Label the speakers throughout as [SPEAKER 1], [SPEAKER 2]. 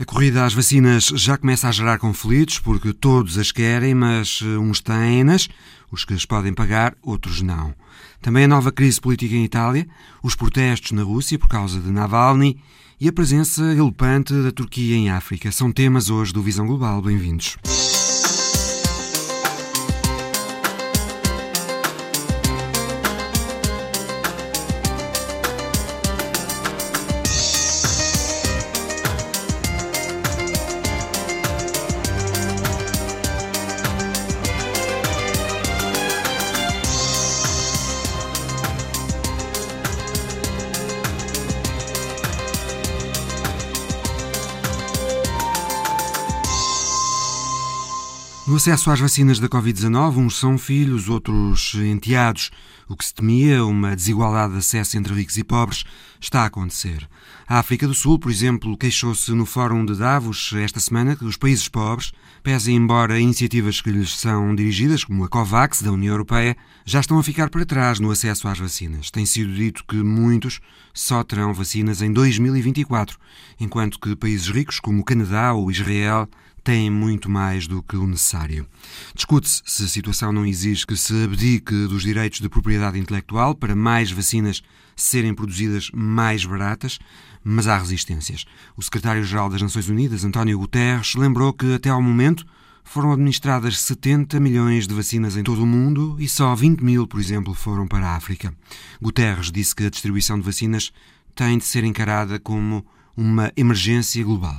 [SPEAKER 1] A corrida às vacinas já começa a gerar conflitos porque todos as querem, mas eh, uns têm-nas, os que as podem pagar, outros não. Também a nova crise política em Itália, os protestos na Rússia por causa de Navalny e a presença galopante da Turquia em África são temas hoje do Visão Global. Bem-vindos. Acesso às vacinas da Covid-19, uns são filhos, outros enteados. O que se temia, uma desigualdade de acesso entre ricos e pobres, está a acontecer. A África do Sul, por exemplo, queixou-se no Fórum de Davos esta semana que os países pobres, pese embora iniciativas que lhes são dirigidas, como a COVAX da União Europeia, já estão a ficar para trás no acesso às vacinas. Tem sido dito que muitos só terão vacinas em 2024, enquanto que países ricos, como o Canadá ou Israel, têm muito mais do que o necessário. Discute-se se a situação não exige que se abdique dos direitos de propriedade intelectual para mais vacinas serem produzidas mais baratas, mas há resistências. O secretário-geral das Nações Unidas, António Guterres, lembrou que até ao momento foram administradas 70 milhões de vacinas em todo o mundo e só 20 mil, por exemplo, foram para a África. Guterres disse que a distribuição de vacinas tem de ser encarada como uma emergência global.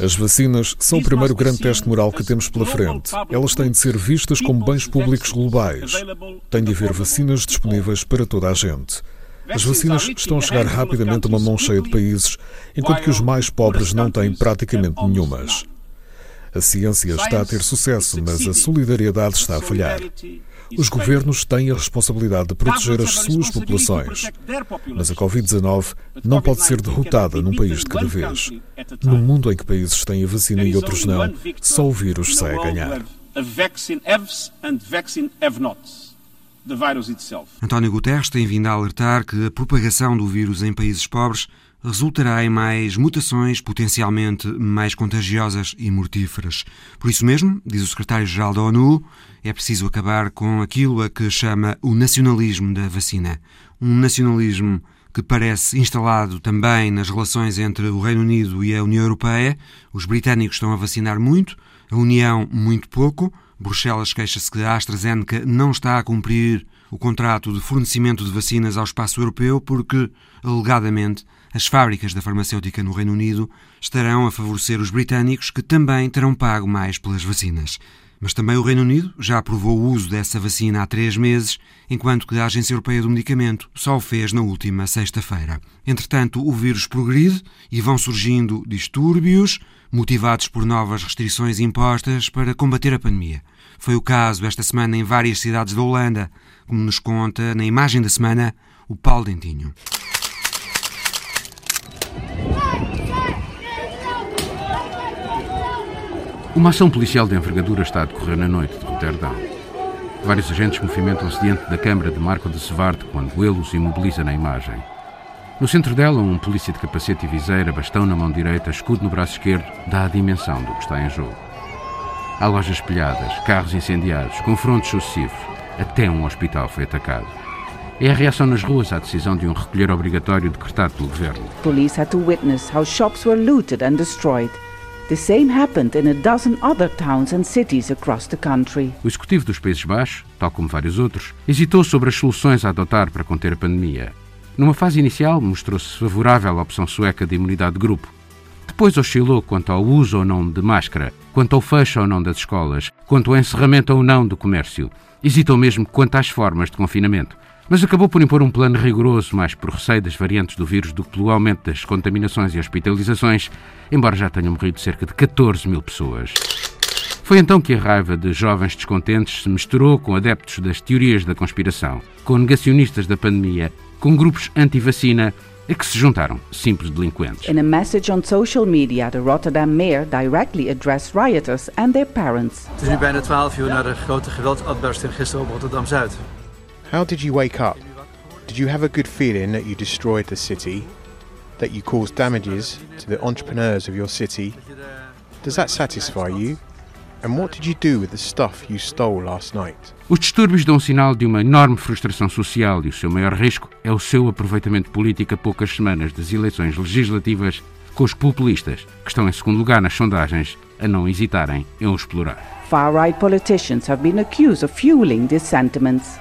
[SPEAKER 2] As vacinas são o primeiro grande teste moral que temos pela frente. Elas têm de ser vistas como bens públicos globais. Tem de haver vacinas disponíveis para toda a gente. As vacinas estão a chegar rapidamente a uma mão cheia de países, enquanto que os mais pobres não têm praticamente nenhumas. A ciência está a ter sucesso, mas a solidariedade está a falhar. Os governos têm a responsabilidade de proteger as suas populações, mas a Covid-19 não pode ser derrotada num país de cada vez. No mundo em que países têm a vacina e outros não, só o vírus sai a ganhar.
[SPEAKER 1] António Guterres tem vindo a alertar que a propagação do vírus em países pobres resultará em mais mutações potencialmente mais contagiosas e mortíferas. Por isso mesmo, diz o secretário-geral da ONU, é preciso acabar com aquilo a que chama o nacionalismo da vacina. Um nacionalismo que parece instalado também nas relações entre o Reino Unido e a União Europeia. Os britânicos estão a vacinar muito, a União muito pouco. Bruxelas queixa-se que a AstraZeneca não está a cumprir o contrato de fornecimento de vacinas ao espaço europeu porque, alegadamente, as fábricas da farmacêutica no Reino Unido estarão a favorecer os britânicos que também terão pago mais pelas vacinas. Mas também o Reino Unido já aprovou o uso dessa vacina há três meses, enquanto que a Agência Europeia do Medicamento só o fez na última sexta-feira. Entretanto, o vírus progride e vão surgindo distúrbios, motivados por novas restrições impostas para combater a pandemia. Foi o caso esta semana em várias cidades da Holanda, como nos conta na imagem da semana o Paulo Dentinho.
[SPEAKER 3] Uma ação policial de envergadura está a decorrer na noite de Roterdão. Vários agentes movimentam-se diante da câmara de Marco de Svart quando ele os imobiliza na imagem. No centro dela, um polícia de capacete e viseira, bastão na mão direita, escudo no braço esquerdo, dá a dimensão do que está em jogo. Há lojas espelhadas, carros incendiados, confrontos sucessivos. Até um hospital foi atacado. É a reação nas ruas à decisão de um recolher obrigatório decretado pelo governo.
[SPEAKER 4] Police had to witness how shops were looted and destroyed. The same happened in a dozen other towns and cities across the country.
[SPEAKER 3] O executivo dos Países Baixos, tal como vários outros, hesitou sobre as soluções a adotar para conter a pandemia. Numa fase inicial, mostrou-se favorável à opção sueca de imunidade de grupo. Depois oscilou quanto ao uso ou não de máscara, quanto ao fecho ou não das escolas, quanto ao encerramento ou não do comércio. Hesitou mesmo quanto às formas de confinamento mas acabou por impor um plano rigoroso, mais por receio das variantes do vírus do que pelo aumento das contaminações e hospitalizações, embora já tenham morrido cerca de 14 mil pessoas. Foi então que a raiva de jovens descontentes se misturou com adeptos das teorias da conspiração, com negacionistas da pandemia, com grupos anti-vacina a que se juntaram simples delinquentes.
[SPEAKER 4] In a message on social media, the Rotterdam mayor directly addressed rioters and their parents.
[SPEAKER 5] Het is nu bijna 12 uur na de grote geweldsuitbarsting gisteren op Rotterdam-Zuid.
[SPEAKER 6] How did you wake up? Did you have a good feeling that you destroyed the city? that you caused damages to the entrepreneurs of your city. Does that satisfy you? And what did you do with the stuff you stole last night?
[SPEAKER 3] Os distúrbios dão sinal de uma enorme frustração social e o seu maior risco é o seu aproveitamento político a poucas semanas das eleições legislativas com os populistas, que estão em segundo lugar nas sondagens, a não hesitarem em o explorar.
[SPEAKER 4] Far-right politicians have been accused of fueling these sentiments.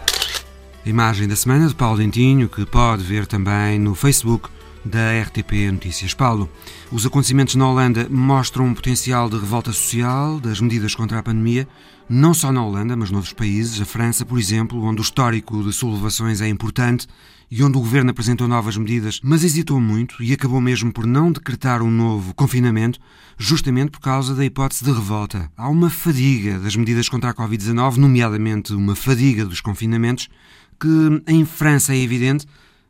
[SPEAKER 1] Imagem da semana de Paulo Dentinho, que pode ver também no Facebook da RTP Notícias. Paulo, os acontecimentos na Holanda mostram um potencial de revolta social das medidas contra a pandemia, não só na Holanda, mas noutros países, a França, por exemplo, onde o histórico de sublevações é importante e onde o governo apresentou novas medidas, mas hesitou muito e acabou mesmo por não decretar um novo confinamento, justamente por causa da hipótese de revolta. Há uma fadiga das medidas contra a Covid-19, nomeadamente uma fadiga dos confinamentos, que em França é evidente,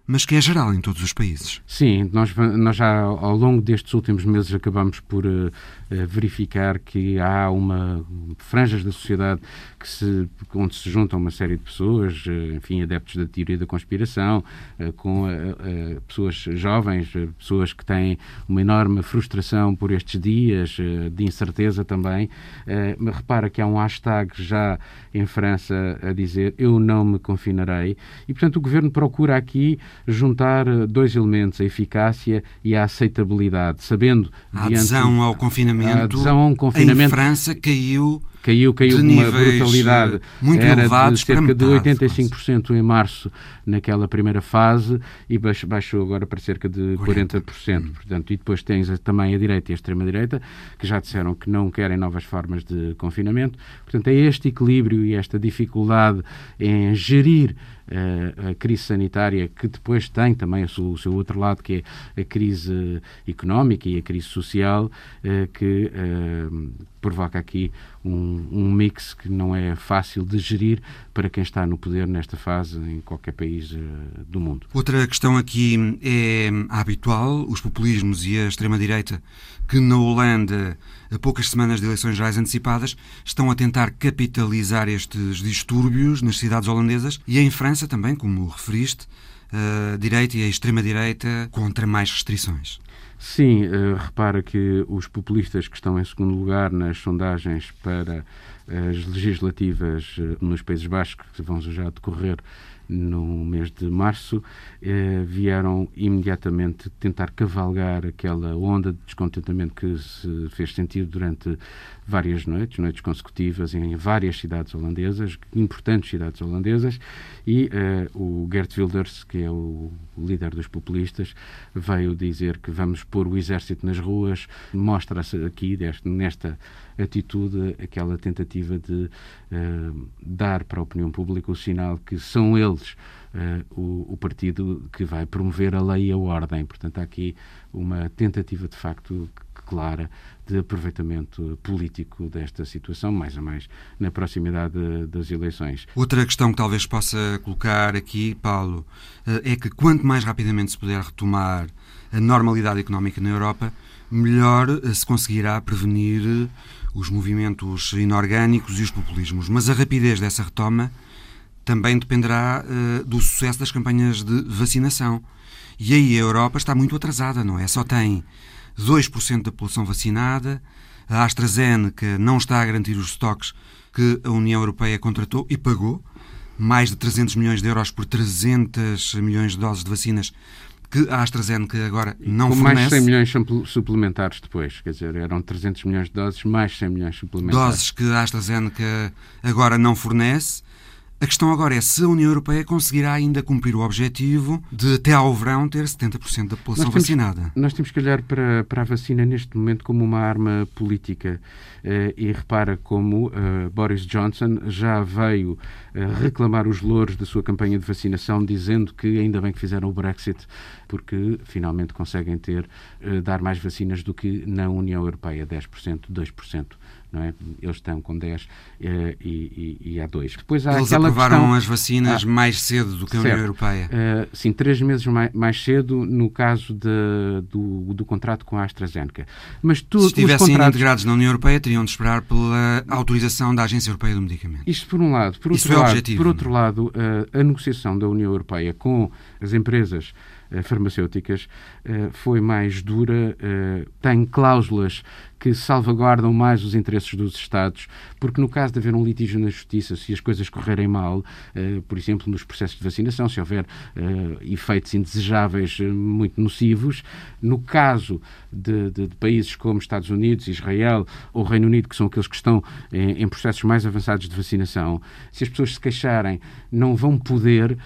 [SPEAKER 1] mas que é geral em todos os países.
[SPEAKER 3] Sim, nós, nós já ao longo destes últimos meses acabamos por uh, verificar que há uma franjas da sociedade que se, onde se juntam uma série de pessoas, uh, enfim, adeptos da teoria da conspiração, uh, com pessoas jovens, pessoas que têm uma enorme frustração por estes dias, de incerteza também. Repara que há um hashtag já em França a dizer eu não me confinarei e, portanto, o governo procura aqui juntar eh, dois elementos, a eficácia e a aceitabilidade, sabendo...
[SPEAKER 1] A adesão diante, ao confinamento, a
[SPEAKER 3] adesão a um confinamento
[SPEAKER 1] em França caiu
[SPEAKER 3] caiu, caiu de uma brutalidade.
[SPEAKER 1] Eh, muito
[SPEAKER 3] Era
[SPEAKER 1] de
[SPEAKER 3] cerca
[SPEAKER 1] de
[SPEAKER 3] 85% quase. em março naquela primeira fase e baixou agora para cerca de 40%. 40%. Portanto, e depois tens também a direita e a extrema-direita que já disseram que não querem novas formas de confinamento. Portanto, é este equilíbrio e esta dificuldade em gerir a crise sanitária, que depois tem também o seu, outro lado, que é a crise económica e a crise social, eh, que eh, provoca aqui um, um, mix que não é fácil de gerir para quem está no poder nesta fase em qualquer país do mundo.
[SPEAKER 1] Outra questão aqui é habitual, os populismos e a extrema-direita, que na Holanda, a poucas semanas de eleições gerais antecipadas, estão a tentar capitalizar estes distúrbios nas cidades holandesas e em França também, como referiste, a direita e a extrema-direita contra mais restrições.
[SPEAKER 3] Sim, uh, repara que os populistas que estão em segundo lugar nas sondagens para as legislativas nos Países Baixos, que vão já decorrer no mês de março, eh, vieram imediatamente tentar cavalgar aquela onda de descontentamento que se fez sentir durante várias noites, noites consecutivas em várias cidades holandesas, importantes cidades holandesas, e eh, o Gert Wilders, que é o líder dos populistas, veio dizer que vamos pôr o exército nas ruas, mostra-se aqui deste, nesta atitude aquela tentativa de uh, dar para a opinião pública o sinal que são eles uh, o, o, partido que vai promover a lei e a ordem. Portanto, há aqui uma tentativa de facto clara de aproveitamento político desta situação, mais ou mais na proximidade das eleições.
[SPEAKER 1] Outra questão que talvez possa colocar aqui, Paulo, eh, é que quanto mais rapidamente se puder retomar a normalidade económica na Europa, melhor se conseguirá prevenir os movimentos inorgânicos e os populismos. Mas a rapidez dessa retoma também dependerá uh, do sucesso das campanhas de vacinação. E aí a Europa está muito atrasada, não é? Só tem 2% da população vacinada, a AstraZeneca não está a garantir os estoques que a União Europeia contratou e pagou, mais de 300 milhões de euros por 300 milhões de doses de vacinas que a AstraZeneca agora não
[SPEAKER 3] Com
[SPEAKER 1] fornece.
[SPEAKER 3] mais 100 milhões suplementares depois, quer dizer, eram 300 milhões de doses, mais 100 milhões suplementares.
[SPEAKER 1] Doses que a AstraZeneca agora não fornece. A questão agora é se a União Europeia conseguirá ainda cumprir o objetivo de até ao verão ter 70% da população
[SPEAKER 3] nós
[SPEAKER 1] temos, vacinada.
[SPEAKER 3] Nós temos que olhar para, para a vacina neste momento como uma arma política. Uh, e repara como uh, Boris Johnson já veio uh, reclamar os louros da sua campanha de vacinação, dizendo que ainda bem que fizeram o Brexit, porque finalmente conseguem ter, dar mais vacinas do que na União Europeia, 10%, 2% não é? Eles estão com 10 eh, e, e, e há 2.
[SPEAKER 1] Depois há Eles aprovaram questão... as vacinas ah, mais cedo do que a certo. União Europeia.
[SPEAKER 3] Uh, sim, três meses mais, mais cedo no caso de, do, do contrato com a AstraZeneca.
[SPEAKER 1] Mas tu, Se estivessem contratos... integrados na União Europeia, teriam de esperar pela autorização da Agência Europeia do Medicamento.
[SPEAKER 3] Isto por um lado. Por outro, é lado, objetivo, por outro lado, uh, a negociação da União Europeia com as empresas farmacêuticas foi mais dura, tem cláusulas que salvaguardam mais os interesses dos Estados, porque no caso de haver um litígio na Justiça, se as coisas correrem mal, uh, por exemplo, nos processos de vacinação, se houver uh, efeitos indesejáveis uh, muito nocivos, no caso de, de, de, países como Estados Unidos, Israel ou Reino Unido, que são aqueles que estão em, em, processos mais avançados de vacinação, se as pessoas se queixarem, não vão poder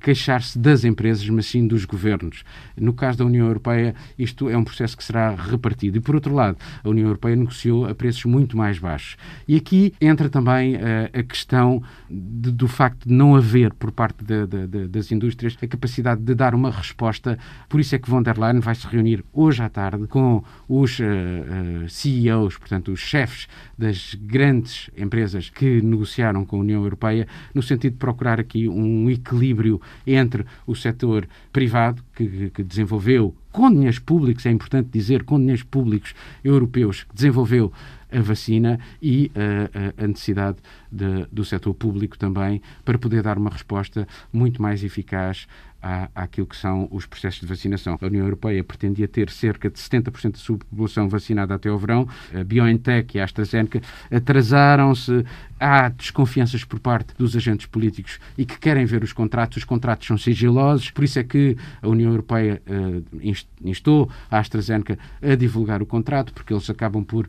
[SPEAKER 3] queixar-se das empresas, mas sim dos governos. No caso da União Europeia, isto é um processo que será repartido. E, por outro lado, a União União Europeia negociou a preços muito mais baixos. E aqui entra também uh, a questão de, do facto de não haver, por parte de, de, das indústrias, a capacidade de dar uma resposta. Por isso é que von der Leyen vai se reunir hoje à tarde com os uh, uh, CEOs, portanto, os chefes das grandes empresas que negociaram com a União Europeia, no sentido de procurar aqui um equilíbrio entre o setor privado, que, que desenvolveu com dinheiros públicos, é importante dizer, com dinheiros públicos europeus, que desenvolveu a vacina e a, a necessidade de, do setor público também para poder dar uma resposta muito mais eficaz à, àquilo que são os processos de vacinação. A União Europeia pretendia ter cerca de 70% da sua população vacinada até ao verão. A BioNTech e a AstraZeneca atrasaram-se. Há desconfianças por parte dos agentes políticos e que querem ver os contratos. Os contratos são sigilosos, por isso é que a União Europeia uh, instou a AstraZeneca a divulgar o contrato, porque eles acabam por uh,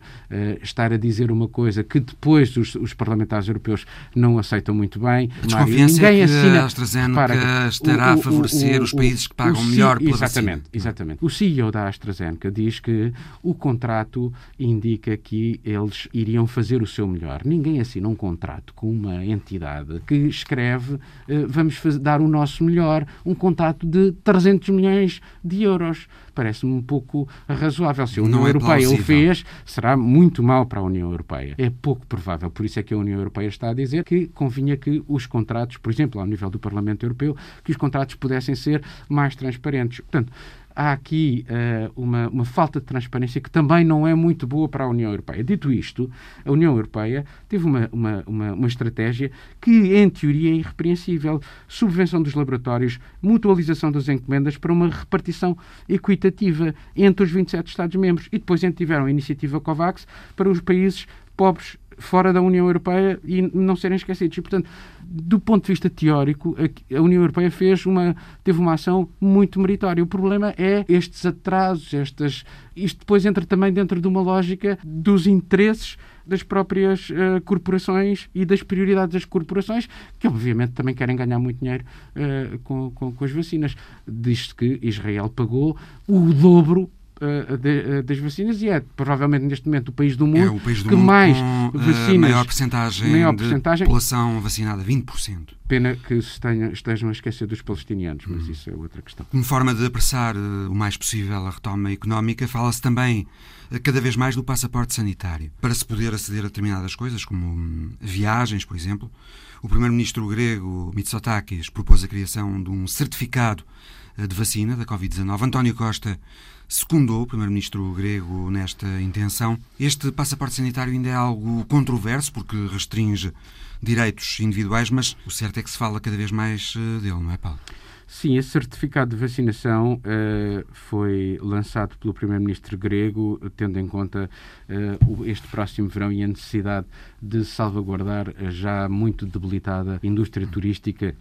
[SPEAKER 3] estar a dizer uma coisa que depois os, os parlamentares europeus não aceitam muito bem.
[SPEAKER 1] A desconfiança Mário, ninguém é que assina, a AstraZeneca para, estará o, o, a favorecer o, os países que pagam melhor pela
[SPEAKER 3] exatamente,
[SPEAKER 1] vacina.
[SPEAKER 3] Exatamente. O CEO da AstraZeneca diz que o contrato indica que eles iriam fazer o seu melhor. Ninguém assina um contrato com uma entidade que escreve uh, vamos fazer, dar o nosso melhor, um contrato de 300 milhões de euros parece-me um pouco razoável. Se a União é Europeia plausível. o fez, será muito mal para a União Europeia. É pouco provável. Por isso é que a União Europeia está a dizer que convinha que os contratos, por exemplo, ao nível do Parlamento Europeu, que os contratos pudessem ser mais transparentes. Portanto, há aqui uh, uma, uma, falta de transparência que também não é muito boa para a União Europeia. Dito isto, a União Europeia teve uma, uma, uma, uma estratégia que, em teoria, é irrepreensível. Subvenção dos laboratórios, mutualização das encomendas para uma repartição equitativa entre os 27 Estados-membros. E depois tiveram a iniciativa COVAX para os países pobres fora da União Europeia e não serem esquecidos. E, portanto, do ponto de vista teórico, a União Europeia fez uma, teve uma ação muito meritória. O problema é estes atrasos, estas, isto depois entra também dentro de uma lógica dos interesses das próprias uh, corporações e das prioridades das corporações, que obviamente também querem ganhar muito dinheiro uh, com, com, com, as vacinas. Diz-se que Israel pagou o dobro uh, de, uh, das vacinas e é provavelmente neste momento o país do mundo,
[SPEAKER 1] é o país do
[SPEAKER 3] que
[SPEAKER 1] mundo
[SPEAKER 3] mais
[SPEAKER 1] com,
[SPEAKER 3] vacinas,
[SPEAKER 1] maior percentagem maior de população vacinada, 20%.
[SPEAKER 3] Pena que se tenha, estejam a esquecer dos palestinianos, mas hum. isso é outra questão.
[SPEAKER 1] Como forma de apressar o mais possível a retoma económica, fala-se também cada vez mais do passaporte sanitário. Para se poder aceder a determinadas coisas, como hum, viagens, por exemplo, o primeiro-ministro grego Mitsotakis propôs a criação de um certificado de vacina da Covid-19. António Costa secundou o primeiro-ministro grego nesta intenção. Este passaporte sanitário ainda é algo controverso porque restringe direitos individuais, mas o certo é que se fala cada vez mais eh, dele, não é, Paulo?
[SPEAKER 3] Sim, esse certificado de vacinação uh, foi lançado pelo primeiro-ministro grego, tendo em conta uh, este próximo verão e a necessidade de salvaguardar a já muito debilitada indústria turística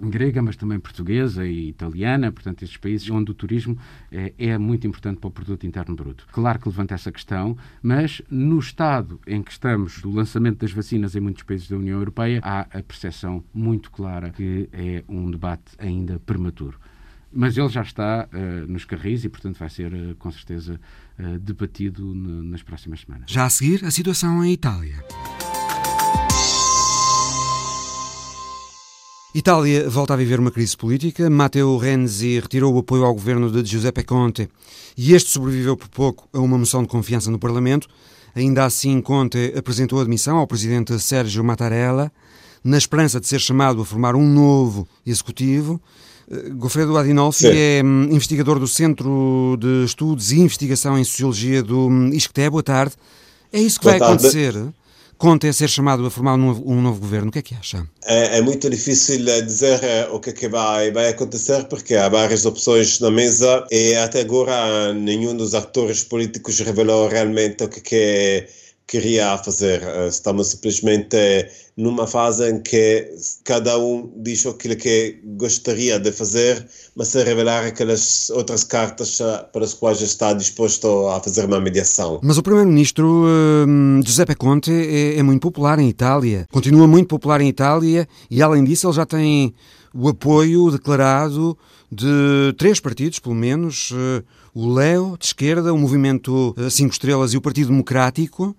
[SPEAKER 3] grega, mas também portuguesa e italiana, portanto, estes países onde o turismo é, é, muito importante para o produto interno bruto. Claro que levanta essa questão, mas no estado em que estamos do lançamento das vacinas em muitos países da União Europeia, há a percepção muito clara que é um debate ainda prematuro. Mas ele já está uh, nos carris e, portanto, vai ser uh, com certeza uh, debatido nas próximas semanas.
[SPEAKER 1] Já a seguir, a situação em Itália. Itália volta a viver uma crise política. Matteo Renzi retirou o apoio ao governo de Giuseppe Conte e este sobreviveu por pouco a uma moção de confiança no Parlamento. Ainda assim, Conte apresentou admissão ao presidente Sérgio Mattarella, na esperança de ser chamado a formar um novo executivo. Eh, Goffredo Adinolfi Sim. é hum, investigador do Centro de Estudos e Investigação em Sociologia do hum, ISCTE. Boa tarde. É isso que Boa vai tarde. acontecer? Conte a ser chamado a formar um novo, um novo governo. O que é que acha?
[SPEAKER 7] É, é, muito difícil dizer o que, é que vai, vai acontecer porque há várias opções na mesa e até agora nenhum dos atores políticos revelou realmente o que, é que é queria fazer. Eh, estamos simplesmente numa fase em que cada um diz aquilo que gostaria de fazer, mas sem revelar aquelas outras cartas eh, para as quais está disposto a fazer uma mediação.
[SPEAKER 1] Mas o primeiro-ministro uh, Giuseppe Conte é, é muito popular em Itália, continua muito popular em Itália e, além disso, ele já tem o apoio declarado de três partidos, pelo menos, o Leo, de esquerda, o Movimento Cinco Estrelas e o Partido Democrático.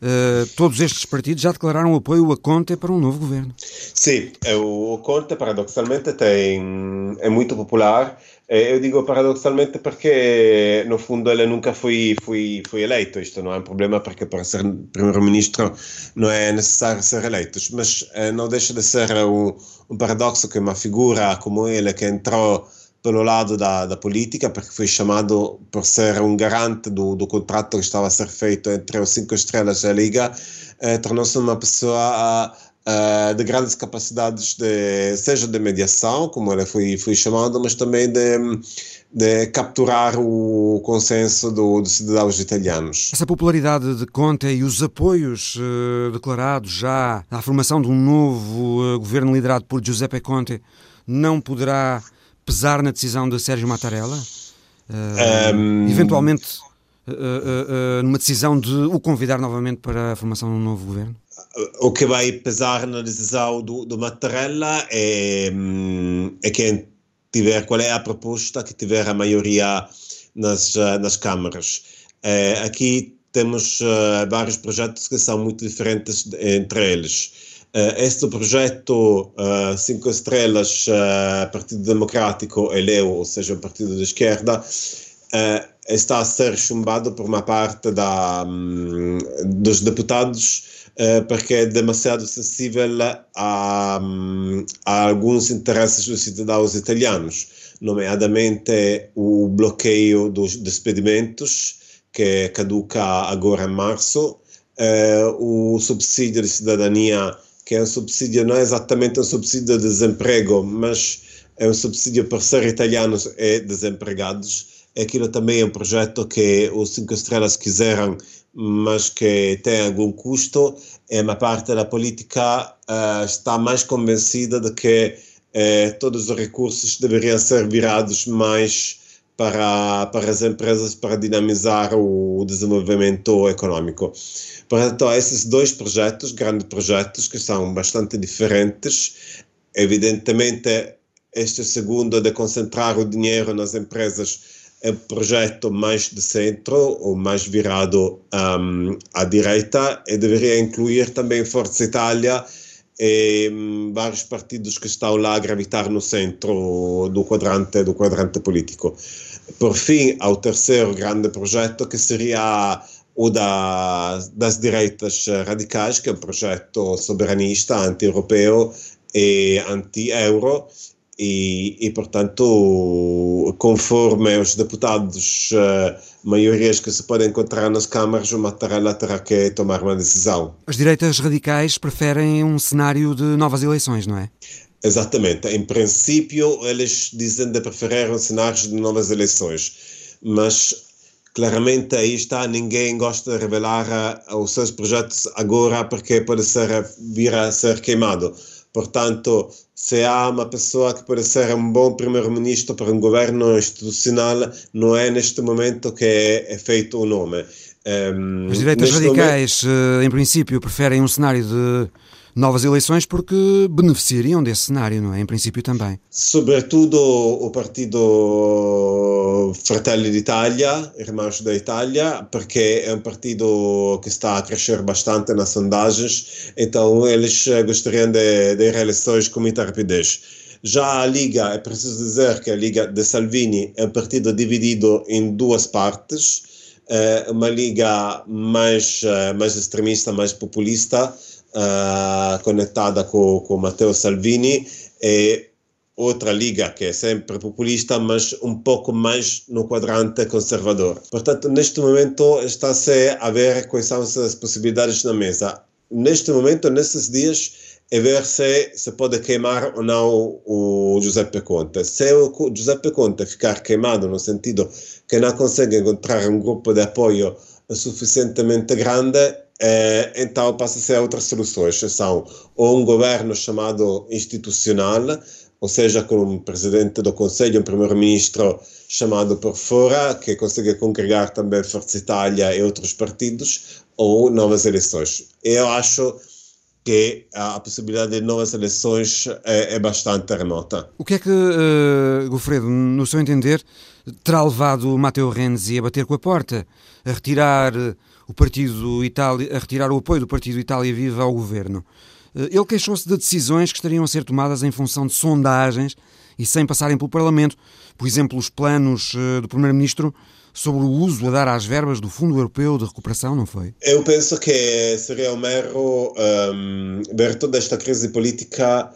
[SPEAKER 1] Uh, todos estes partidos já declararam apoio a Conte para um novo governo.
[SPEAKER 7] Sim, é, o Conte paradoxalmente tem, é muito popular. É, eu digo paradoxalmente porque no fundo ele nunca foi, foi, foi eleito. Isto não é um problema porque para ser primeiro-ministro não é necessário ser eleito. Mas eh, não deixa de ser um, um paradoxo que uma figura como ele que entrou pelo lado da, da política, porque foi chamado por ser um garante do, do contrato que estava a ser feito entre os cinco estrelas da Liga, eh, tornou-se uma pessoa uh, de grandes capacidades, de, seja de mediação, como ele foi, foi chamado, mas também de, de capturar o consenso do, dos cidadãos italianos.
[SPEAKER 1] Essa popularidade de Conte e os apoios uh, declarados já à formação de um novo uh, governo liderado por Giuseppe Conte não poderá pesar na decisão de Sérgio Mattarella? Uh, um... Eventualmente, uh, uh, numa decisão de o convidar novamente para a formação de um novo governo?
[SPEAKER 7] O que vai pesar na decisão do, do Mattarella é, hum, é quem tiver, qual é a proposta que tiver a maioria nas, nas câmaras. aqui temos vários projetos que são muito diferentes entre eles. Uh, este projeto uh, Cinco Estrelas, uh, Partido Democrático e Leu, ou seja, o Partido de Esquerda, está a ser chumbado por uma parte da, um, dos deputados porque é demasiado sensível a, um, a alguns interesses dos cidadãos italianos, nomeadamente o bloqueio dos despedimentos, que caduca agora em março, o subsídio de cidadania que é um subsídio, não é exatamente um subsídio de desemprego, mas é um subsídio para ser italianos e desempregados. Aquilo também é um projeto que os cinco estrelas quiseram, mas que tem algum custo. E uma parte da política uh, está mais convencida de que uh, todos os recursos deveriam ser virados mais para, para as empresas para dinamizar o desenvolvimento econômico. Portanto, há esses dois projetos, grandes projetos, que são bastante diferentes. Evidentemente, este segundo de concentrar o dinheiro nas empresas é um projeto mais de centro, ou mais virado um, à direita, e deveria incluir também Força Itália e um, vários partidos que estão lá a gravitar no centro do quadrante, do quadrante político. Por fim, ao terceiro grande projeto, que seria o da, das direitas radicais, que é um projeto soberanista, anti-europeu e anti-euro, e, e, portanto, conforme os deputados, uh, maiorias que se podem encontrar nas câmaras, o Mattarella terá que tomar uma decisão.
[SPEAKER 1] As direitas radicais preferem um cenário de novas eleições, não é?
[SPEAKER 7] Exatamente. Em princípio, eles dizem de preferir um cenário de novas eleições, mas claramente aí está, ninguém gosta de revelar uh, os seus projetos agora porque pode ser, vir a ser queimado. Portanto, se há uma pessoa que pode ser um bom primeiro-ministro para um governo institucional, não é neste momento que é, é feito o nome.
[SPEAKER 1] Um, As direitas radicais, momento... Eh, em princípio, preferem um cenário de novas eleições porque beneficiariam desse cenário, não é? Em princípio também.
[SPEAKER 7] Sobretudo o partido Fratelli d'Italia, Irmãos da Itália, porque é um partido que está a crescer bastante nas sondagens, então eles gostariam de, de eleições com muita rapidez. Já a Liga, é preciso dizer que a Liga de Salvini é um partido dividido em duas partes, é uma liga mais, mais extremista, mais populista, uh, conectada com, com Matteo Salvini e outra liga que é sempre populista, mas um pouco mais no quadrante conservador. Portanto, neste momento está-se a ver quais são as possibilidades na mesa. neste momento, nesses dias, é ver se se pode queimar ou não o Giuseppe Conte. Se o Giuseppe Conte ficar queimado no sentido que não consegue encontrar um grupo de apoio suficientemente grande, eh, então passa a outras soluções. São ou um governo chamado institucional, ou seja, com um presidente do Conselho, um primeiro-ministro chamado por fora, que consegue congregar também Força Itália e outros partidos, ou novas eleições. Eu acho que a possibilidade de novas eleições é, é bastante remota.
[SPEAKER 1] O que é que, uh, Gofredo, no seu entender, terá levado Matteo Renzi a bater com a porta, a retirar o partido Itália, a retirar o apoio do partido Itália Viva ao governo? Uh, ele queixou-se de decisões que estariam a ser tomadas em função de sondagens e sem passarem pelo Parlamento. Por exemplo, os planos uh, do Primeiro-Ministro sobre o uso a dar às verbas do Fundo Europeu de Recuperação, não foi?
[SPEAKER 7] Eu penso que seria um erro um, ver toda esta crise política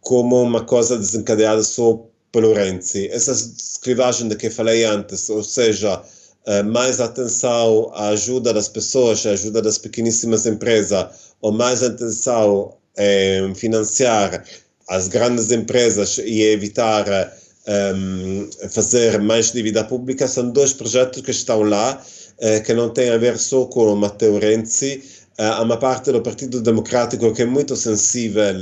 [SPEAKER 7] como uma coisa desencadeada só pelo Renzi. Essa escrivagem de que falei antes, ou seja, mais atenção à ajuda das pessoas, à ajuda das pequeníssimas empresas, ou mais atenção em financiar as grandes empresas e evitar um, fazer mais dívida pública, são dois projetos que estão lá, uh, que não têm a ver só com o Matteo Renzi, uh, há uma parte do Partido Democrático que é muito sensível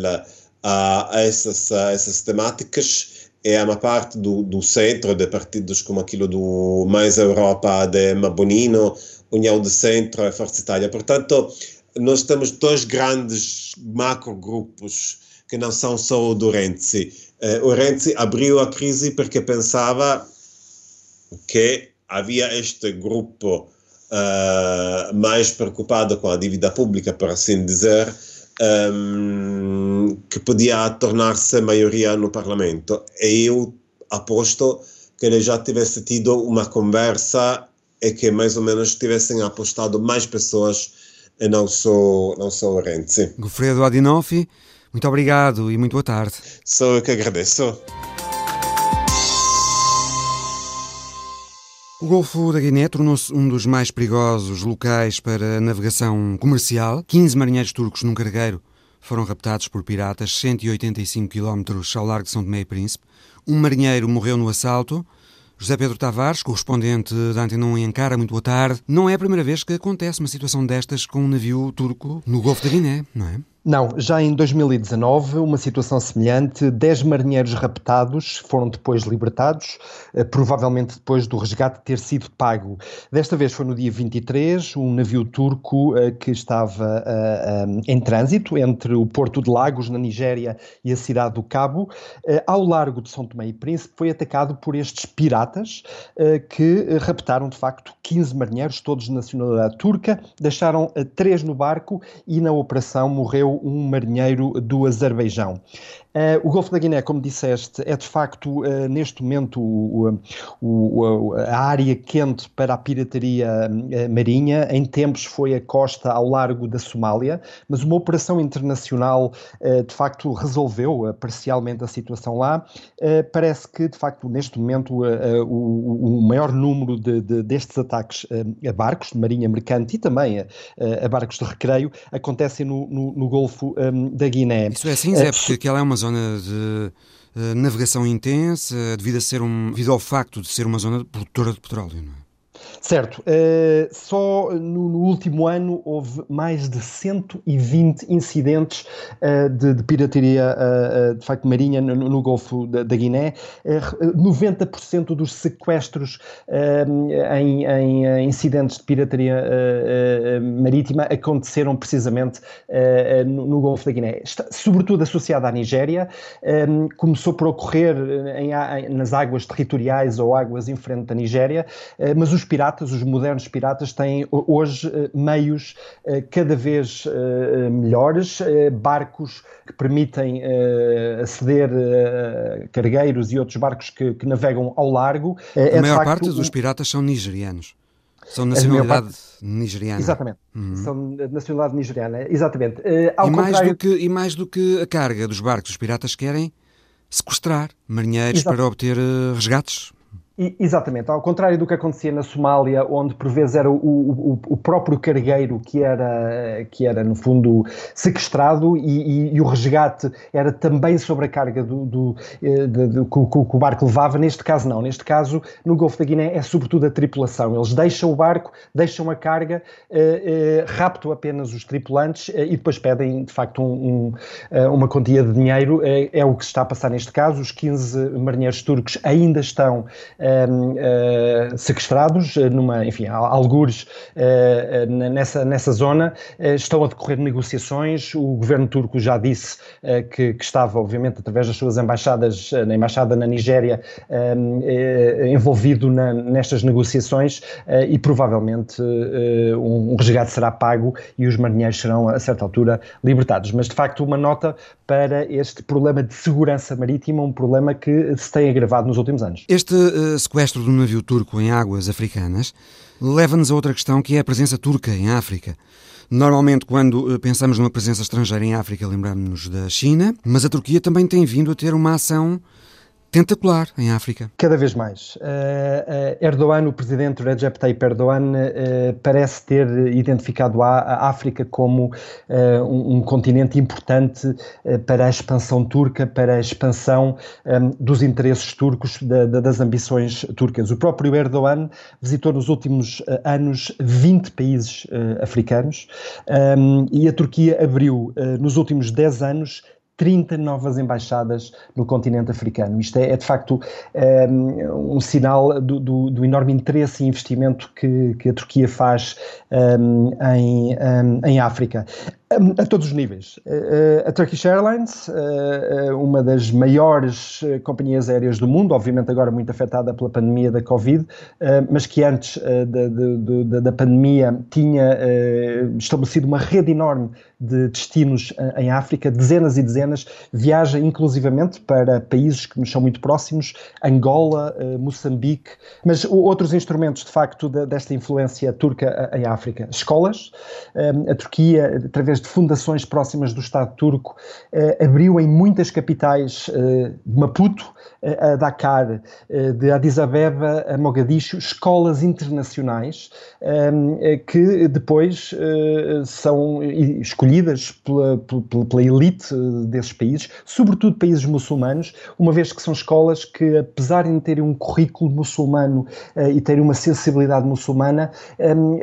[SPEAKER 7] a, essas, a essas temáticas, há uma parte do, do centro de partidos como aquilo do Mais Europa de Mabonino, União de Centro e Força Itália. Portanto, nós temos dois grandes macro-grupos que não são só o do Renzi. O Renzi abriu a crise porque pensava que havia este grupo uh, mais preocupado com a dívida pública, por assim dizer, um, ehm, que podia tornar-se maioria no Parlamento. E eu aposto que ele já tivesse tido uma conversa e que mais ou menos tivessem apostado mais pessoas e não só, não só o Renzi.
[SPEAKER 1] Goffredo Adinolfi muito obrigado e muito boa tarde.
[SPEAKER 7] Sou eu que agradeço.
[SPEAKER 1] O Golfo da Guiné tornou-se um dos mais perigosos locais para navegação comercial. 15 marinheiros turcos num cargueiro foram raptados por piratas 185 km ao largo de São Tomé e Príncipe. Um marinheiro morreu no assalto. José Pedro Tavares, correspondente da Antena 1 em Ankara, muito boa tarde. Não é a primeira vez que acontece uma situação destas com um navio turco no Golfo da Guiné, não é?
[SPEAKER 8] Não, já em 2019, uma situação semelhante, 10 marinheiros raptados foram depois libertados, eh, provavelmente depois do resgate ter sido pago. Desta vez foi no dia 23, um navio turco eh, que estava eh, em trânsito entre o Porto de Lagos, na Nigéria, e a cidade do Cabo, ao largo de São Tomé e Príncipe, foi atacado por estes piratas que raptaram, de facto, 15 marinheiros, todos de nacionalidade turca, deixaram três no barco e na operação morreu um marinheiro do Azerbaijão. Uh, o Golfo da Guiné, como disseste, é de facto uh, neste momento o, o, a área quente para a pirataria uh, marinha. Em tempos foi a costa ao largo da Somália, mas uma operação internacional de facto resolveu parcialmente a situação lá. parece que de facto neste momento o, o, maior número de, de, destes ataques a barcos de marinha mercante e também a, a barcos de recreio acontecem no, no, no Golfo um, da Guiné.
[SPEAKER 1] Isso é assim, Zé, porque aquela é uma zona de uh, navegação intensa, devido, a ser um, devido ao facto de ser uma zona produtora de petróleo, não é?
[SPEAKER 8] Certo. Uh, só no, no, último ano houve mais de 120 incidentes uh, de, de, pirataria, uh, de facto, marinha no, no Golfo da, da Guiné. 90% dos sequestros em, em, incidentes de pirataria marítima aconteceram precisamente no, no, Golfo da Guiné. Está, sobretudo associada à Nigéria. começou por ocorrer em, nas águas territoriais ou águas em frente da Nigéria, mas os piratas piratas, os modernos piratas, têm hoje eh, meios eh, cada vez eh, melhores, barcos que permitem aceder a cargueiros e outros barcos que, que navegam ao largo.
[SPEAKER 1] É, a maior facto, parte dos piratas são nigerianos. São nacionalidade parte, nigeriana.
[SPEAKER 8] Exatamente. Uhum. São nacionalidade nigeriana, exatamente. Uh,
[SPEAKER 1] e, mais do que, e mais do que a carga dos barcos, os piratas querem sequestrar marinheiros Exato. para obter uh, resgates.
[SPEAKER 8] Exatamente, ao contrário do que acontecia na Somália, onde por vezes era o, o, o próprio cargueiro que era, que era no fundo sequestrado e, e, e o resgate era também sobre a carga do, do, eh, do, que, que, o barco levava, neste caso não, neste caso no Golfo da Guiné é sobretudo a tripulação, eles deixam o barco, deixam a carga, eh, eh, raptam apenas os tripulantes eh, e depois pedem de facto um, um, eh, uma quantia de dinheiro, é, é o que se está a passar neste caso, os 15 marinheiros turcos ainda estão uh, sequestrados, eh, numa, enfim, algures uh, nessa, nessa zona. estão a decorrer negociações. O governo turco já disse que, que, estava, obviamente, através das suas embaixadas, na embaixada na Nigéria, envolvido na, nestas negociações e provavelmente um, um resgate será pago e os marinheiros serão, a certa altura, libertados. Mas, de facto, uma nota para este problema de segurança marítima, um problema que se tem agravado nos últimos anos.
[SPEAKER 1] Este uh, sequestro do navio turco em águas africanas leva-nos a outra questão que é a presença turca em África. Normalmente, quando uh, pensamos numa presença estrangeira em África, lembramos-nos da China, mas a Turquia também tem vindo a ter uma ação tentacular em África.
[SPEAKER 8] Cada vez mais. Uh, uh, Erdogan, o presidente Recep Tayyip Erdogan, uh, parece ter identificado a, África como um, continente importante para a expansão turca, para a expansão um, dos interesses turcos, da, da, das ambições turcas. O próprio Erdogan visitou nos últimos anos 20 países africanos um, e a Turquia abriu nos últimos 10 anos 30 novas embaixadas no continente africano. Isto é, é de facto um, ehm, um sinal do, do, do, enorme interesse e investimento que, que a Turquia faz ehm, em, ehm, em África a todos os níveis. A Turkish Airlines, uma das maiores companhias aéreas do mundo, obviamente agora muito afetada pela pandemia da Covid, mas que antes da, da, da pandemia tinha estabelecido uma rede enorme de destinos em África, dezenas e dezenas, viaja inclusivamente para países que nos são muito próximos, Angola, Moçambique, mas outros instrumentos de facto desta influência turca em África. Escolas, a Turquia, através de fundações próximas do Estado turco, eh, abriu em muitas capitais eh, de Maputo, a Dakar, eh, de Addis Abeba a Mogadishu, escolas internacionais ehm, que depois são escolhidas pela, pela, pela elite desses países, sobretudo países muçulmanos, uma vez que são escolas que, apesar de terem um currículo muçulmano e terem uma sensibilidade muçulmana, ehm,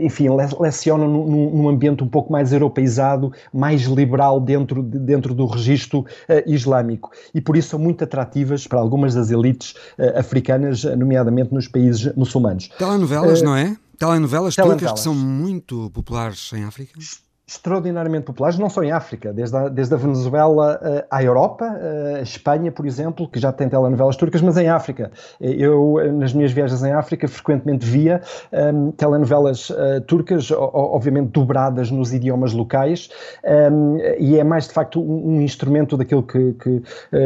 [SPEAKER 8] enfim, lecionam num ambiente um pouco mais europeu europeizado, mais liberal dentro, dentro do registro uh, islâmico. E por isso são muito atrativas para algumas das elites uh, africanas, nomeadamente nos países muçulmanos.
[SPEAKER 1] Telenovelas, uh, não é? Telenovelas, telenovelas turcas que são muito populares em África?
[SPEAKER 8] Extraordinariamente populares, não só em África, desde a, desde a Venezuela uh, à Europa, uh, Espanha, por exemplo, que já tem telenovelas turcas, mas em África. Eu, nas minhas viagens em África, frequentemente via um, ehm, telenovelas uh, turcas, obviamente dobradas nos idiomas locais, um, ehm, e é mais, de facto, um, um instrumento daquilo que, que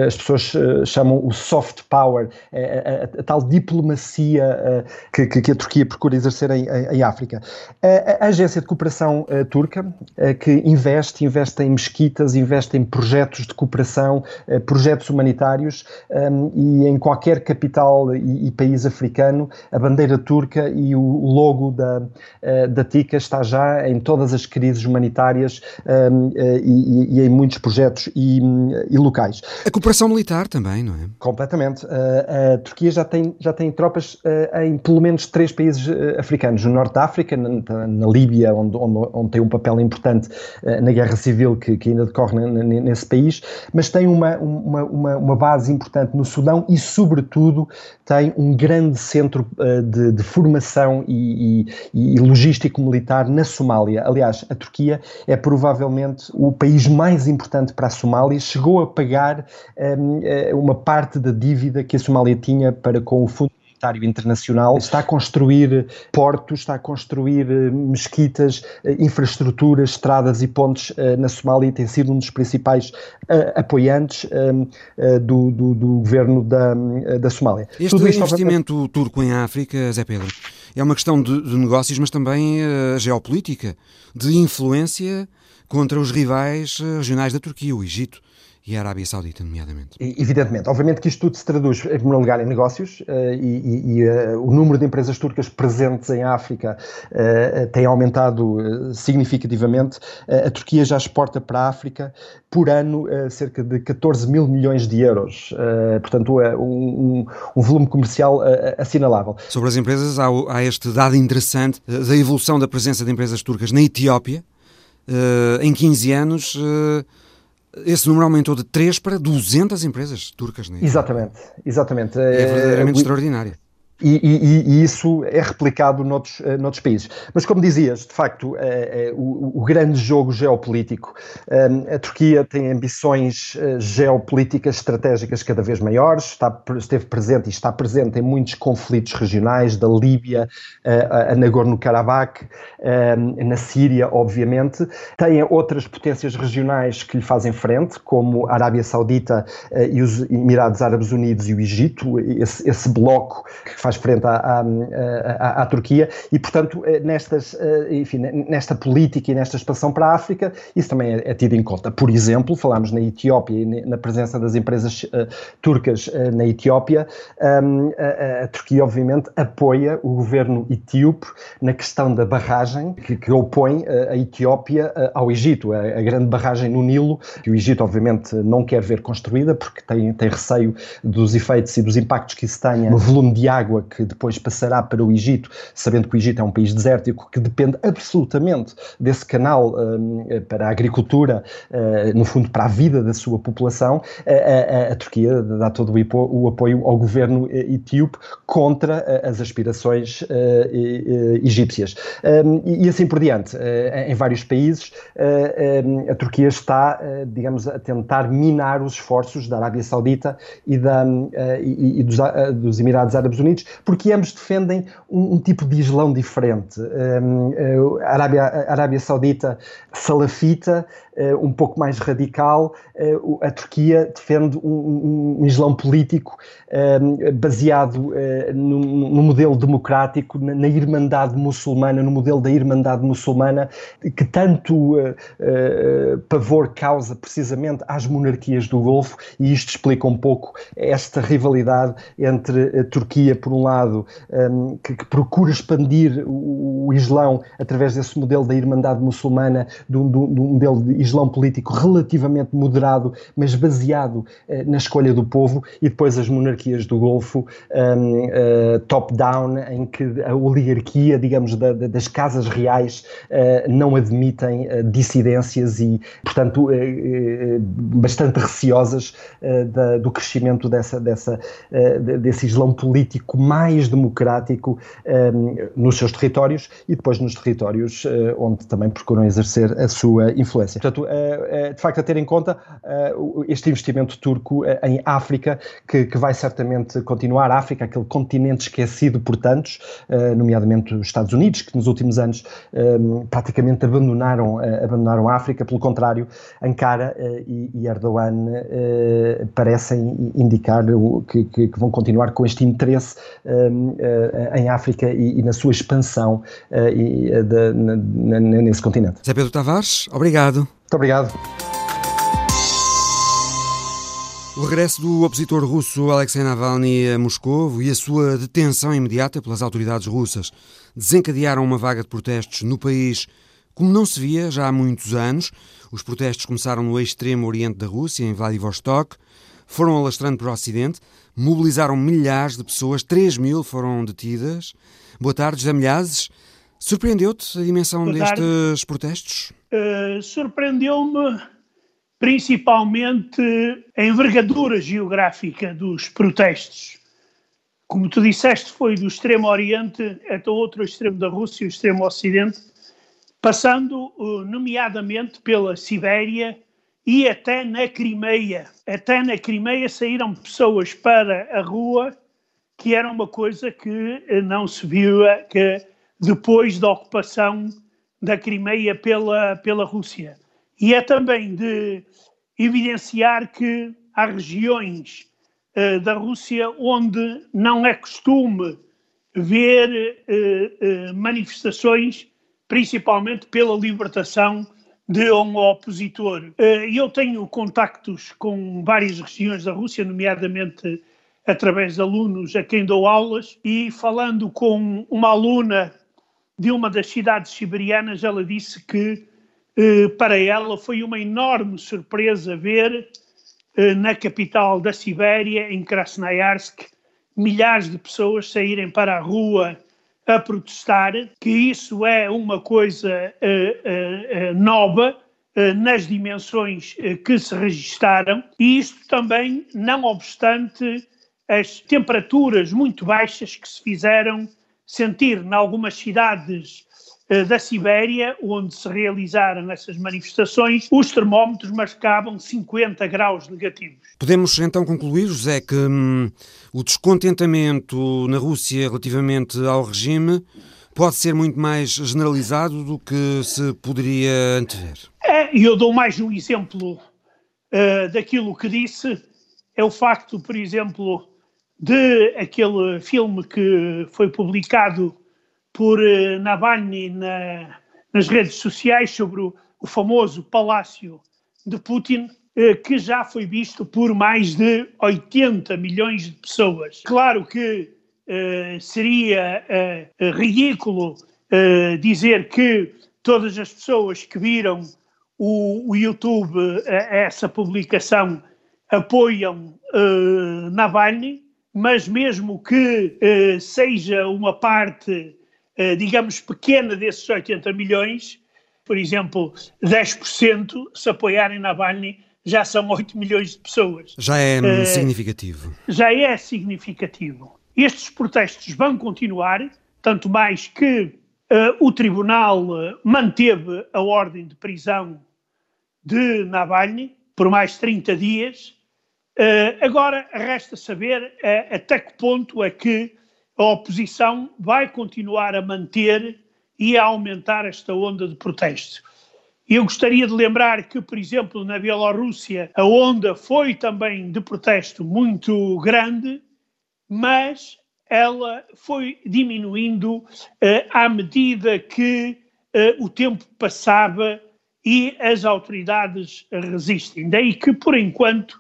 [SPEAKER 8] as pessoas chamam o soft power, a, a, a tal diplomacia que, que, a Turquia procura exercer em, em, África. A, Agência de Cooperação Turca, eh, que investe, investe em mesquitas, investe em projetos de cooperação, eh, projetos humanitários ehm, e em qualquer capital e, país africano, a bandeira turca e o logo da, eh, da TICA está já em todas as crises humanitárias ehm, e, e em muitos projetos e, e, locais.
[SPEAKER 1] A cooperação militar também, não é?
[SPEAKER 8] Completamente. A Turquia já tem, já tem tropas em pelo menos três países africanos, no Norte da África, na, na Líbia, onde, onde, onde tem um papel importante importante uh, na guerra civil que, que ainda decorre nesse país, mas tem uma, uma, uma, uma, base importante no Sudão e, sobretudo, tem um grande centro uh, de, de, formação e, e, e logístico militar na Somália. Aliás, a Turquia é provavelmente o país mais importante para a Somália, chegou a pagar um, eh, uma parte da dívida que a Somália tinha para com o Fundo Humanitário Internacional está a construir portos, está a construir eh, mesquitas, eh, infraestruturas, estradas e pontes eh, na Somália e tem sido um dos principais apoiantes do, do, do governo da, da Somália.
[SPEAKER 1] Este Tudo investimento turco em África, Zé Pedro, é uma questão de, de negócios, mas também uh, geopolítica, de influência contra os rivais regionais da Turquia, o Egito e a Arábia Saudita, nomeadamente.
[SPEAKER 8] Evidentemente. Obviamente que isto tudo se traduz, em primeiro lugar, em negócios uh, e, e uh, o número de empresas turcas presentes em África uh, tem aumentado significativamente. a Turquia já exporta para a África por ano cerca de 14 mil milhões de euros. portanto, é um, um, volume comercial assinalável.
[SPEAKER 1] Sobre as empresas, há, há este dado interessante da evolução da presença de empresas turcas na Etiópia. em 15 anos esse número aumentou de 3 para 200 empresas turcas. Né?
[SPEAKER 8] Exatamente, exatamente.
[SPEAKER 1] É verdadeiramente é, extraordinário.
[SPEAKER 8] E, e, e, isso é replicado noutros, uh, noutros países. Mas, como dizias, de facto, uh, uh, o, o, grande jogo geopolítico, a Turquia tem ambições geopolíticas estratégicas cada vez maiores, está, esteve presente e está presente em muitos conflitos regionais, da Líbia a Nagorno-Karabakh, na Síria, obviamente. Tem outras potências regionais que lhe fazem frente, como a Arábia Saudita e os Emirados Árabes Unidos e o Egito, esse, esse bloco que faz faz frente à, à, à, à, Turquia. E, portanto, eh, nestas, eh, enfim, nesta política e nesta expansão para a África, isso também é, é tido em conta. Por exemplo, falámos na Etiópia e na presença das empresas uh, turcas uh, na Etiópia, um, a, a, Turquia, obviamente, apoia o governo etíope na questão da barragem que, que opõe a Etiópia ao Egito, a, a, grande barragem no Nilo, que o Egito, obviamente, não quer ver construída porque tem, tem receio dos efeitos e dos impactos que isso tenha no volume de água água que depois passará para o Egito, sabendo que o Egito é um país desértico que depende absolutamente desse canal um, para a agricultura, uh, no fundo para a vida da sua população, a, a, Turquia dá todo o, o, apoio ao governo etíope contra uh, as aspirações uh, egípcias. Um, e, e, assim por diante, em vários países, um, a Turquia está, digamos, a tentar minar os esforços da Arábia Saudita e, da, e, e dos, dos Emirados Árabes Unidos porque ambos defendem um, um tipo de islão diferente. Um, eh, a, Arábia, a Arábia Saudita salafita, uh, um pouco mais radical, uh, a Turquia defende um, um islão político baseado uh, no, no, modelo democrático, na, na, Irmandade muçulmana, no modelo da Irmandade muçulmana, que tanto pavor causa precisamente às monarquias do Golfo, e isto explica um pouco esta rivalidade entre a Turquia, por um lado, um, que, que, procura expandir o, o, Islão através desse modelo da Irmandade muçulmana, de um, de um modelo de Islão político relativamente moderado, mas baseado uh, na escolha do povo, e depois as monarquias do Golfo um, uh, eh, top-down, em que a oligarquia, digamos, da, da, das casas reais uh, não admitem dissidências e, portanto, bastante receosas da, do crescimento dessa, dessa, desse Islão político mais democrático um, nos seus territórios e depois nos territórios uh, onde também procuram exercer a sua influência. Portanto, uh, uh, de facto, a ter em conta este investimento turco em África, que, que, vai certamente continuar. A África, aquele continente esquecido por tantos, nomeadamente os Estados Unidos, que nos últimos anos um, praticamente abandonaram, abandonaram a África. Pelo contrário, Ankara e, Erdogan parecem indicar que, que, vão continuar com este interesse Ehm, eh, em África e, e, na sua expansão eh, eh, nesse continente.
[SPEAKER 1] Zé Pedro Tavares, obrigado.
[SPEAKER 8] Muito obrigado.
[SPEAKER 1] O regresso do opositor russo Alexei Navalny a Moscou e a sua detenção imediata pelas autoridades russas desencadearam uma vaga de protestos no país como não se via já há muitos anos. Os protestos começaram no extremo oriente da Rússia, em Vladivostok, foram alastrando para o Ocidente, mobilizaram milhares de pessoas, 3 mil foram detidas. Boa tarde, José Milhazes. Surpreendeu-te a dimensão Boa destes tarde. protestos?
[SPEAKER 9] Uh, Surpreendeu-me principalmente a envergadura geográfica dos protestos. Como tu disseste, foi do extremo oriente até o outro extremo da Rússia, o extremo ocidente, passando uh, nomeadamente pela Sibéria, e até na Crimeia. Até na Crimeia saíram pessoas para a rua, que era uma coisa que eh, não se viu eh, que depois da ocupação da Crimeia pela, pela Rússia. E é também de evidenciar que há regiões uh, da Rússia onde não é costume ver uh, uh, manifestações, principalmente pela libertação de um opositor. Eh, eu tenho contactos com várias regiões da Rússia, nomeadamente através de alunos a quem dou aulas, e falando com uma aluna de uma das cidades siberianas, ela disse que eh, para ela foi uma enorme surpresa ver eh, na capital da Sibéria, em Krasnoyarsk, milhares de pessoas saírem para a rua a protestar, que isso é uma coisa uh, uh, nova nas dimensões que se registaram, e isto também, não obstante as temperaturas muito baixas que se fizeram sentir em algumas cidades da Sibéria, onde se realizaram essas manifestações, os termómetros marcavam 50 graus negativos.
[SPEAKER 1] Podemos então concluir, José, que hum, o descontentamento na Rússia relativamente ao regime pode ser muito mais generalizado do que se poderia antever.
[SPEAKER 9] É, eu dou mais um exemplo uh, daquilo que disse, é o facto, por exemplo, de aquele filme que foi publicado por uh, Navalny na, nas redes sociais sobre o, o famoso Palácio de Putin, uh, que já foi visto por mais de 80 milhões de pessoas. Claro que uh, seria ridículo dizer que todas as pessoas que viram o, o YouTube, essa publicação, apoiam Navalny, mas mesmo que seja uma parte eh, digamos, pequena desses 80 milhões, por exemplo, 10% se apoiarem na Navalny, já são 8 milhões de pessoas.
[SPEAKER 1] Já é uh, significativo.
[SPEAKER 9] Já é significativo. Estes protestos vão continuar, tanto mais que uh, o Tribunal manteve a ordem de prisão de Navalny por mais 30 dias. Uh, agora resta saber até que ponto é que a oposição vai continuar a manter e a aumentar esta onda de protesto. Eu gostaria de lembrar que, por exemplo, na Bielorrússia, a onda foi também de protesto muito grande, mas ela foi diminuindo uh, à medida que uh, o tempo passava e as autoridades resistem. Daí que, por enquanto,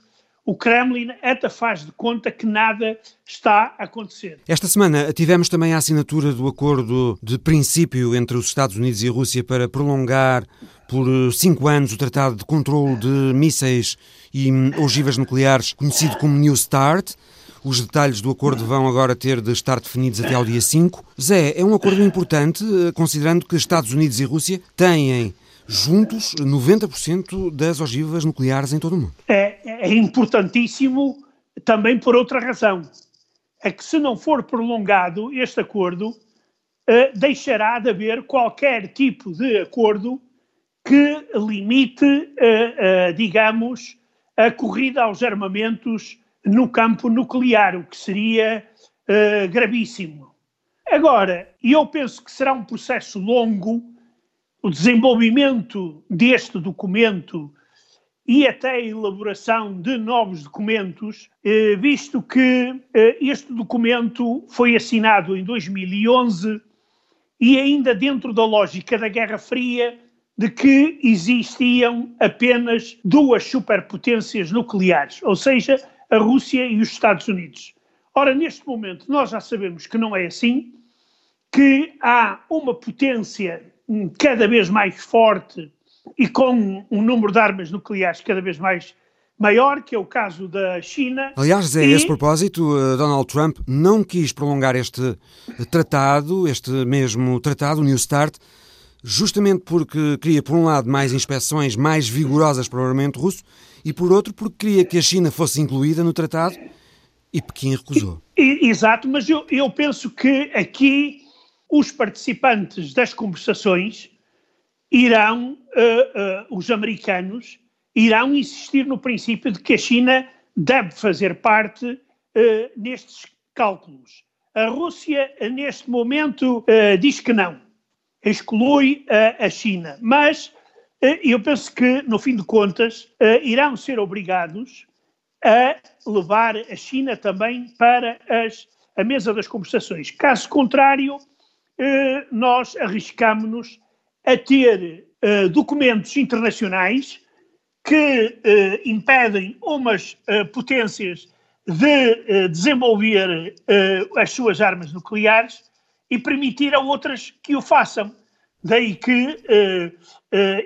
[SPEAKER 9] o Kremlin até faz de conta que nada está a acontecer.
[SPEAKER 1] Esta semana tivemos também a assinatura do acordo de princípio entre os Estados Unidos e a Rússia para prolongar por cinco anos o Tratado de Controlo de Mísseis e Ogivas Nucleares, conhecido como New START. Os detalhes do acordo vão agora ter de estar definidos até ao dia 5. Zé, é um acordo importante, eh, considerando que Estados Unidos e Rússia têm juntos 90% das ogivas nucleares em todo o mundo.
[SPEAKER 9] É, é importantíssimo também por outra razão. É que se não for prolongado este acordo, uh, deixará de haver qualquer tipo de acordo que limite, uh, uh, digamos, a corrida aos armamentos no campo nuclear, o que seria gravíssimo. Agora, eu penso que será um processo longo o desenvolvimento deste documento e até a elaboração de novos documentos, eh, visto que eh, este documento foi assinado em 2011 e ainda dentro da lógica da Guerra Fria de que existiam apenas duas superpotências nucleares, ou seja, a Rússia e os Estados Unidos. Ora, neste momento, nós já sabemos que não é assim, que há uma potência cada vez mais forte e com um número de armas nucleares cada vez mais maior, que é o caso da China.
[SPEAKER 1] Aliás, a e... esse propósito, eh, Donald Trump não quis prolongar este tratado, este mesmo tratado, o New START, justamente porque queria, por um lado, mais inspeções mais vigorosas para o armamento russo e, por outro, porque queria que a China fosse incluída no tratado e Pequim recusou.
[SPEAKER 9] E, exato, mas eu, eu penso que aqui os participantes das conversações irão, uh, uh, os americanos, irão insistir no princípio de que a China deve fazer parte uh, nestes cálculos. A Rússia, neste momento, diz que não, exclui a China, mas eu penso que, no fim de contas, irão ser obrigados a levar a China também para as, a mesa das conversações. Caso contrário, nós arriscamos-nos a ter uh, documentos internacionais que uh, impedem umas potências de desenvolver as suas armas nucleares e permitir a outras que o façam. Daí que,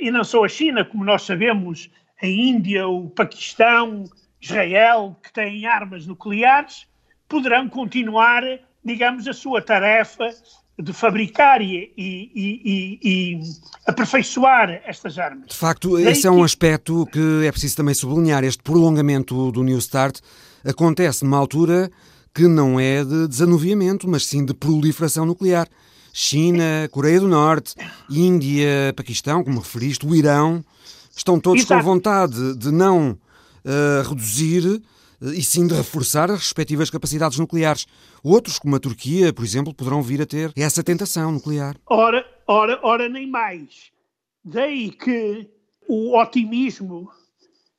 [SPEAKER 9] e não só a China, como nós sabemos, a Índia, o Paquistão, Israel, que têm armas nucleares, poderão continuar, digamos, a sua tarefa de fabricar e, e, e, e, aperfeiçoar estas armas.
[SPEAKER 1] De facto, esse é um aspecto que é preciso também sublinhar. Este prolongamento do New START acontece numa altura que não é de desanuviamento, mas sim de proliferação nuclear. China, Coreia do Norte, Índia, Paquistão, como referiste, o Irão, estão todos Exato. com vontade de não uh, reduzir e sim de reforçar as respectivas capacidades nucleares. Outros, como a Turquia, por exemplo, poderão vir a ter essa tentação nuclear.
[SPEAKER 9] Ora, ora, ora, nem mais. Daí que o otimismo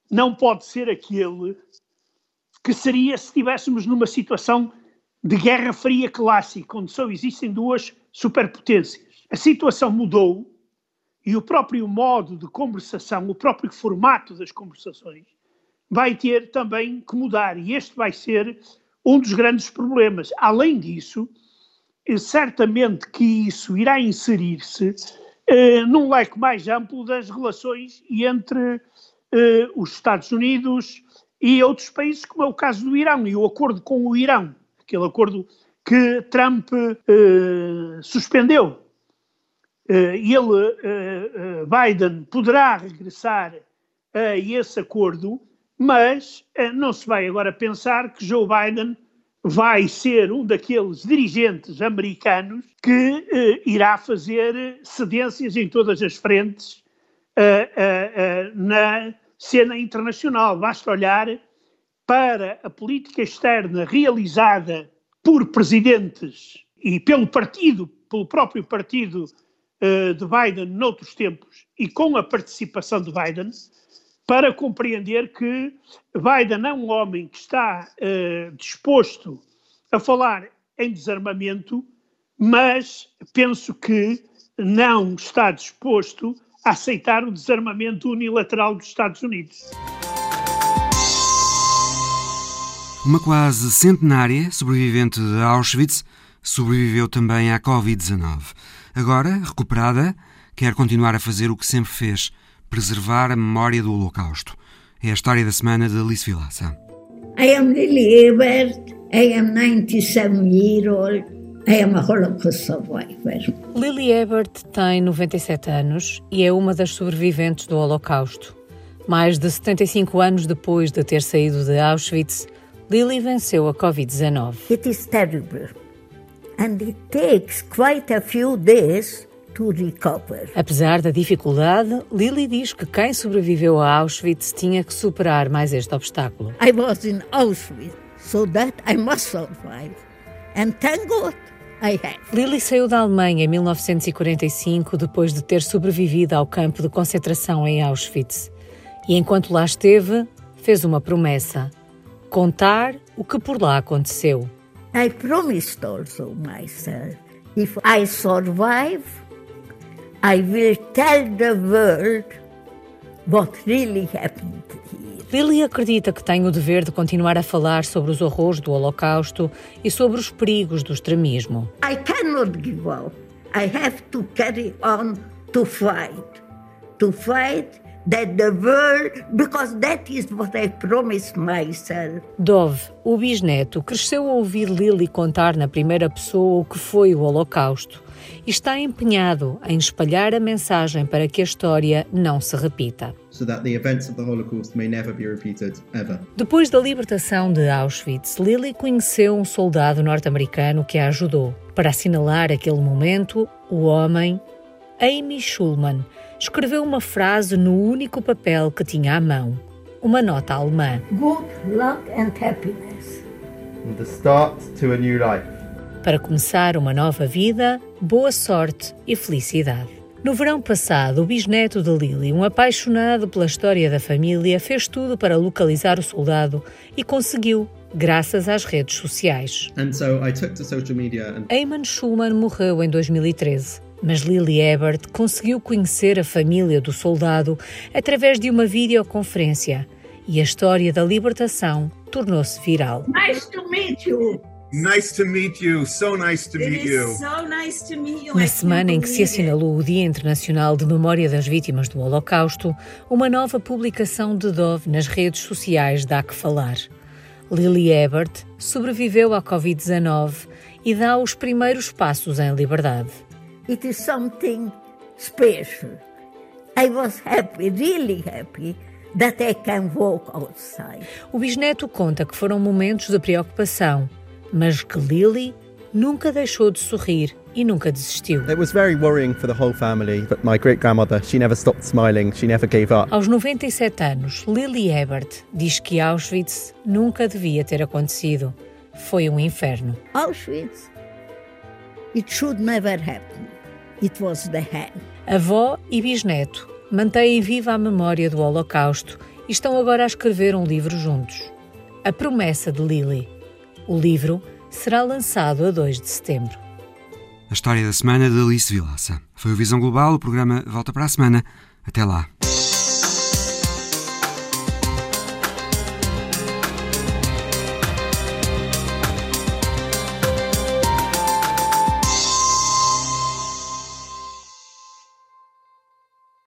[SPEAKER 9] não pode ser aquele que seria se estivéssemos numa situação de Guerra Fria clássica, onde só existem duas superpotências. A situação mudou e o próprio modo de conversação, o próprio formato das conversações vai ter também que mudar e este vai ser um dos grandes problemas. Além disso, eh, certamente que isso irá inserir-se eh, num leque mais amplo das relações entre eh, os Estados Unidos e outros países, como é o caso do Irão e o acordo com o Irão, aquele acordo que Trump eh, suspendeu. Eh, ele, eh, Biden, poderá regressar a esse acordo mas eh, não se vai agora pensar que Joe Biden vai ser um daqueles dirigentes americanos que eh, irá fazer cedências em todas as frentes uh, na cena internacional. Basta olhar para a política externa realizada por presidentes e pelo partido, pelo próprio partido de Biden noutros tempos e com a participação de Biden, para compreender que Biden é um homem que está uh, disposto a falar em desarmamento, mas penso que não está disposto a aceitar o desarmamento unilateral dos Estados Unidos.
[SPEAKER 1] Uma quase centenária sobrevivente de Auschwitz sobreviveu também à Covid-19. Agora, recuperada, quer continuar a fazer o que sempre fez preservar a memória do Holocausto. É a história da semana de Alice Vilaça.
[SPEAKER 10] I am Lily Ebert. I am 97 years old. I am a Holocaust survivor.
[SPEAKER 11] Lily Ebert tem 97 anos e é uma das sobreviventes do Holocausto. Mais de 75 anos depois de ter saído de Auschwitz, Lily venceu a Covid-19.
[SPEAKER 10] It is terrible. And it takes quite a few days
[SPEAKER 11] Apesar da dificuldade, Lily diz que quem sobreviveu a Auschwitz tinha que superar mais este obstáculo.
[SPEAKER 10] I was in Auschwitz, so that I must survive. And thank God I have.
[SPEAKER 11] Lily saiu da Alemanha em 1945 depois de ter sobrevivido ao campo de concentração em Auschwitz. E enquanto lá esteve, fez uma promessa: contar o que por lá aconteceu.
[SPEAKER 10] I promised also myself if I survive I will tell the world what really happened here.
[SPEAKER 11] Lily acredita que tem o dever de continuar a falar sobre os horrores do Holocausto e sobre os perigos do extremismo.
[SPEAKER 10] I cannot give up. I have to carry on to fight. To fight that the world, because that is what I promised myself.
[SPEAKER 11] Dove, o bisneto, cresceu a ouvir Lily contar na primeira pessoa o que foi o Holocausto e está empenhado em espalhar a mensagem para que a história não se repita. Depois da libertação de Auschwitz, Lily conheceu um soldado norte-americano que a ajudou. Para assinalar aquele momento, o homem, Amy Schulman, escreveu uma frase no único papel que tinha à mão, uma nota alemã.
[SPEAKER 10] Good luck and happiness.
[SPEAKER 12] The start to a new life.
[SPEAKER 11] Para começar uma nova vida, boa sorte e felicidade. No verão passado, o bisneto de Lily, um apaixonado pela história da família, fez tudo para localizar o soldado e conseguiu, graças às redes sociais.
[SPEAKER 12] And so I took to social media and...
[SPEAKER 11] Eamon Schulman morreu em 2013. Mas Lily Ebert conseguiu conhecer a família do soldado através de uma videoconferência e a história da libertação tornou-se viral.
[SPEAKER 10] Nice to meet you.
[SPEAKER 13] Nice to meet you. So nice to meet you.
[SPEAKER 10] So nice to meet you.
[SPEAKER 11] Na semana em que se assinalou o Dia Internacional de Memória das Vítimas do Holocausto, uma nova publicação de Dove nas redes sociais dá que falar. Lily Ebert sobreviveu à Covid-19 e dá os primeiros passos em liberdade.
[SPEAKER 10] It is something special. I was happy, really happy that I can walk outside.
[SPEAKER 11] O bisneto conta que foram momentos de preocupação, mas que Lily nunca deixou de sorrir e nunca desistiu.
[SPEAKER 14] It was very worrying for the whole family, but my great grandmother, she never stopped smiling, she never gave up.
[SPEAKER 11] Aos 97 anos, Lily Ebert diz que Auschwitz nunca devia ter acontecido. Foi um inferno.
[SPEAKER 10] Auschwitz, it should never happen. It was the hell.
[SPEAKER 11] Avó e bisneto mantêm viva a memória do Holocausto e estão agora a escrever um livro juntos. A promessa de Lily. O livro será lançado a 2 de setembro.
[SPEAKER 1] A história da semana de Alice Vilaça. Foi o Visão Global, o programa volta para a semana. Até lá.